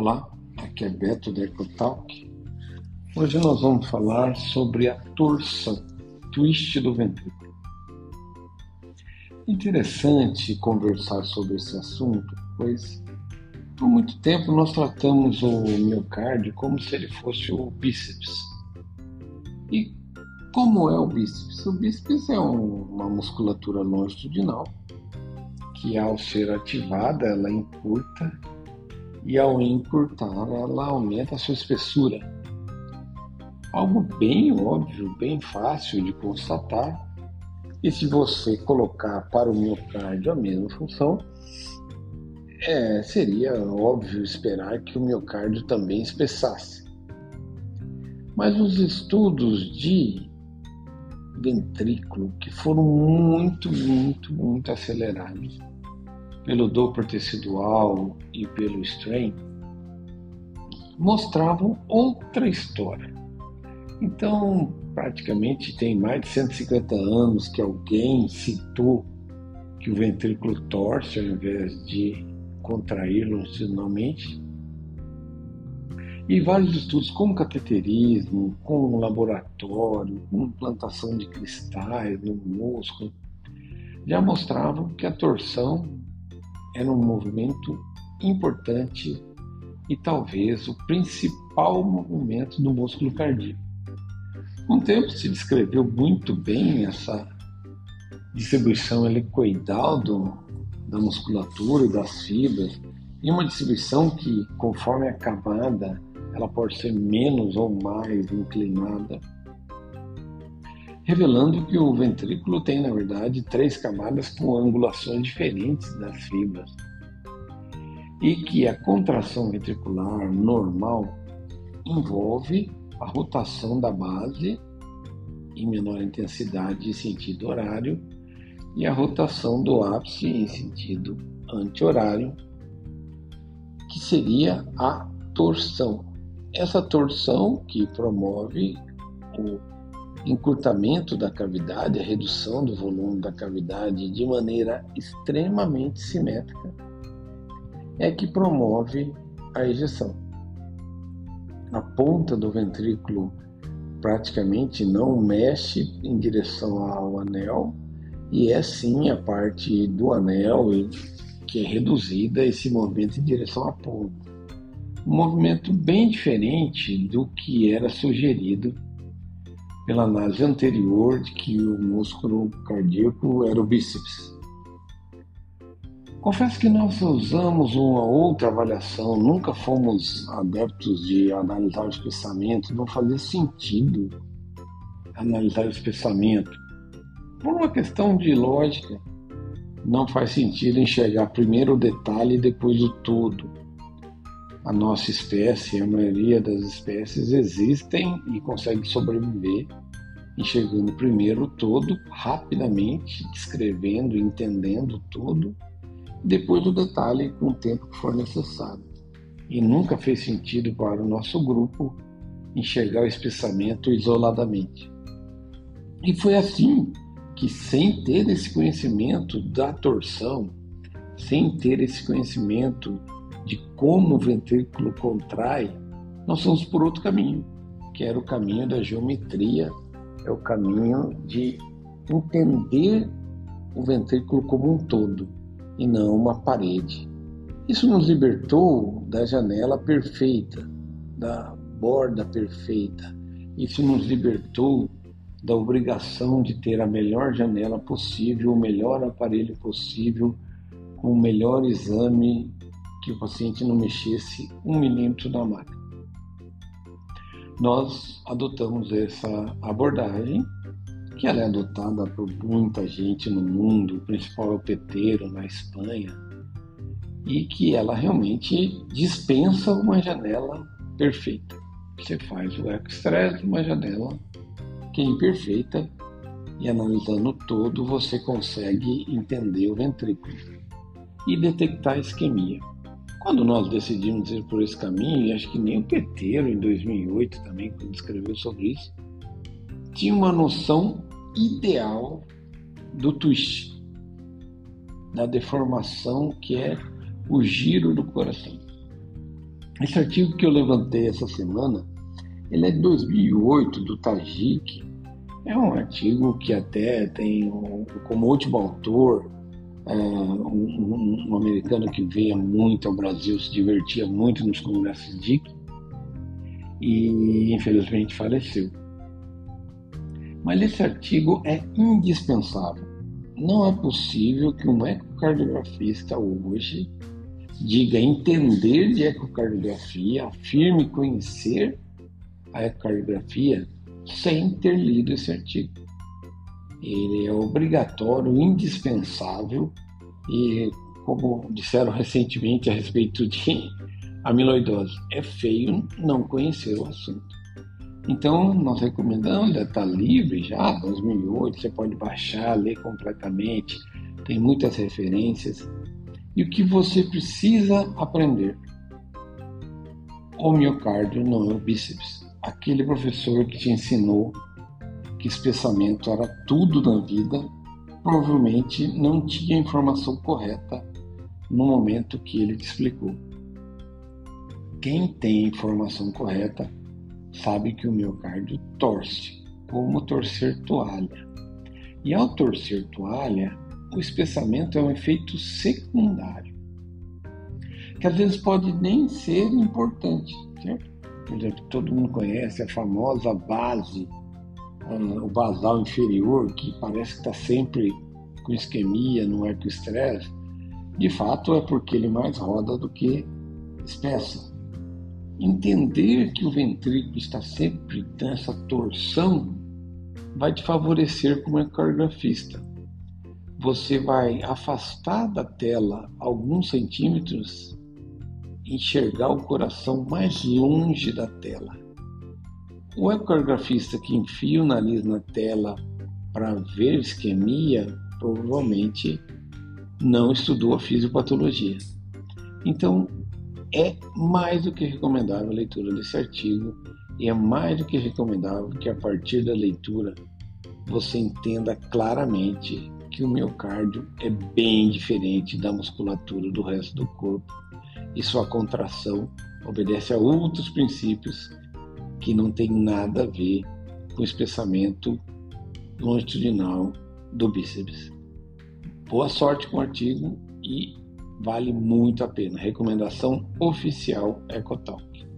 Olá, aqui é Beto da EcoTalk. Hoje nós vamos falar sobre a torção, twist do ventrículo. Interessante conversar sobre esse assunto, pois por muito tempo nós tratamos o miocárdio como se ele fosse o bíceps. E como é o bíceps? O bíceps é um, uma musculatura longitudinal que ao ser ativada ela encurta e ao encurtar ela aumenta a sua espessura. Algo bem óbvio, bem fácil de constatar. E se você colocar para o miocárdio a mesma função, é, seria óbvio esperar que o miocárdio também espessasse. Mas os estudos de ventrículo que foram muito, muito, muito acelerados pelo Doppler tecidual e pelo strain, mostravam outra história. Então, praticamente tem mais de 150 anos que alguém citou que o ventrículo torce ao invés de contrair longitudinalmente. E vários estudos com cateterismo, com laboratório, com implantação de cristais no músculo, já mostravam que a torção era um movimento importante e talvez o principal movimento do músculo cardíaco. Com o tempo se descreveu muito bem essa distribuição helicoidal do, da musculatura e das fibras, e uma distribuição que, conforme a camada, ela pode ser menos ou mais inclinada, revelando que o ventrículo tem, na verdade, três camadas com angulações diferentes das fibras e que a contração ventricular normal envolve a rotação da base em menor intensidade em sentido horário e a rotação do ápice em sentido anti-horário, que seria a torção. Essa torção que promove o encurtamento da cavidade, a redução do volume da cavidade de maneira extremamente simétrica, é que promove a ejeção. A ponta do ventrículo praticamente não mexe em direção ao anel e é sim a parte do anel que é reduzida esse movimento em direção à ponta. Um movimento bem diferente do que era sugerido pela análise anterior de que o músculo cardíaco era o bíceps. Confesso que nós usamos uma outra avaliação, nunca fomos adeptos de analisar o espessamento, não fazia sentido analisar o espessamento. Por uma questão de lógica, não faz sentido enxergar primeiro o detalhe e depois o todo a nossa espécie, a maioria das espécies existem e conseguem sobreviver enxergando primeiro o todo rapidamente, descrevendo, entendendo todo, depois o detalhe com o tempo que for necessário. E nunca fez sentido para o nosso grupo enxergar o espessamento isoladamente. E foi assim que, sem ter esse conhecimento da torção, sem ter esse conhecimento de como o ventrículo contrai, nós fomos por outro caminho, que era o caminho da geometria, é o caminho de entender o ventrículo como um todo e não uma parede. Isso nos libertou da janela perfeita, da borda perfeita. Isso nos libertou da obrigação de ter a melhor janela possível, o melhor aparelho possível, com o melhor exame que o paciente não mexesse um milímetro da máquina. Nós adotamos essa abordagem, que ela é adotada por muita gente no mundo, o principal é o peteiro na Espanha, e que ela realmente dispensa uma janela perfeita. Você faz o eco-stress, uma janela que é imperfeita, e analisando todo você consegue entender o ventrículo e detectar a isquemia. Quando nós decidimos ir por esse caminho, e acho que nem o Peteiro, em 2008 também, quando escreveu sobre isso, tinha uma noção ideal do twist, da deformação que é o giro do coração. Esse artigo que eu levantei essa semana, ele é de 2008, do Tajik. É um artigo que até tem como último autor é, um, um, americano que veio muito ao Brasil, se divertia muito nos congressos DIC e infelizmente faleceu. Mas esse artigo é indispensável. Não é possível que um ecocardiografista hoje diga entender de ecocardiografia, afirme conhecer a ecocardiografia sem ter lido esse artigo. Ele é obrigatório, indispensável e, como disseram recentemente a respeito de amiloidose, é feio não conhecer o assunto. Então, nós recomendamos, já está livre já, 2008, você pode baixar, ler completamente, tem muitas referências. E o que você precisa aprender? O miocárdio não é o bíceps. Aquele professor que te ensinou que espessamento era tudo na vida, provavelmente não tinha a informação correta no momento que ele te explicou. Quem tem a informação correta sabe que o miocárdio torce, como torcer toalha. E ao torcer toalha, o espessamento é um efeito secundário, que às vezes pode nem ser importante, certo? Por exemplo, todo mundo conhece a famosa base, o basal inferior, que parece que está sempre com isquemia, não é com estresse. De fato, é porque ele mais roda do que espessa. Entender que o ventrículo está sempre nessa torção vai te favorecer como ecocardiografista. Você vai afastar da tela alguns centímetros, enxergar o coração mais longe da tela. O ecocardiografista que enfia o nariz na tela para ver isquemia provavelmente não estudou a fisiopatologia. Então, é mais do que recomendável a leitura desse artigo e é mais do que recomendável que a partir da leitura você entenda claramente que o miocárdio é bem diferente da musculatura do resto do corpo e sua contração obedece a outros princípios que não tem nada a ver com o espessamento longitudinal do bíceps. Boa sorte com o artigo e vale muito a pena. Recomendação oficial EcoTalk.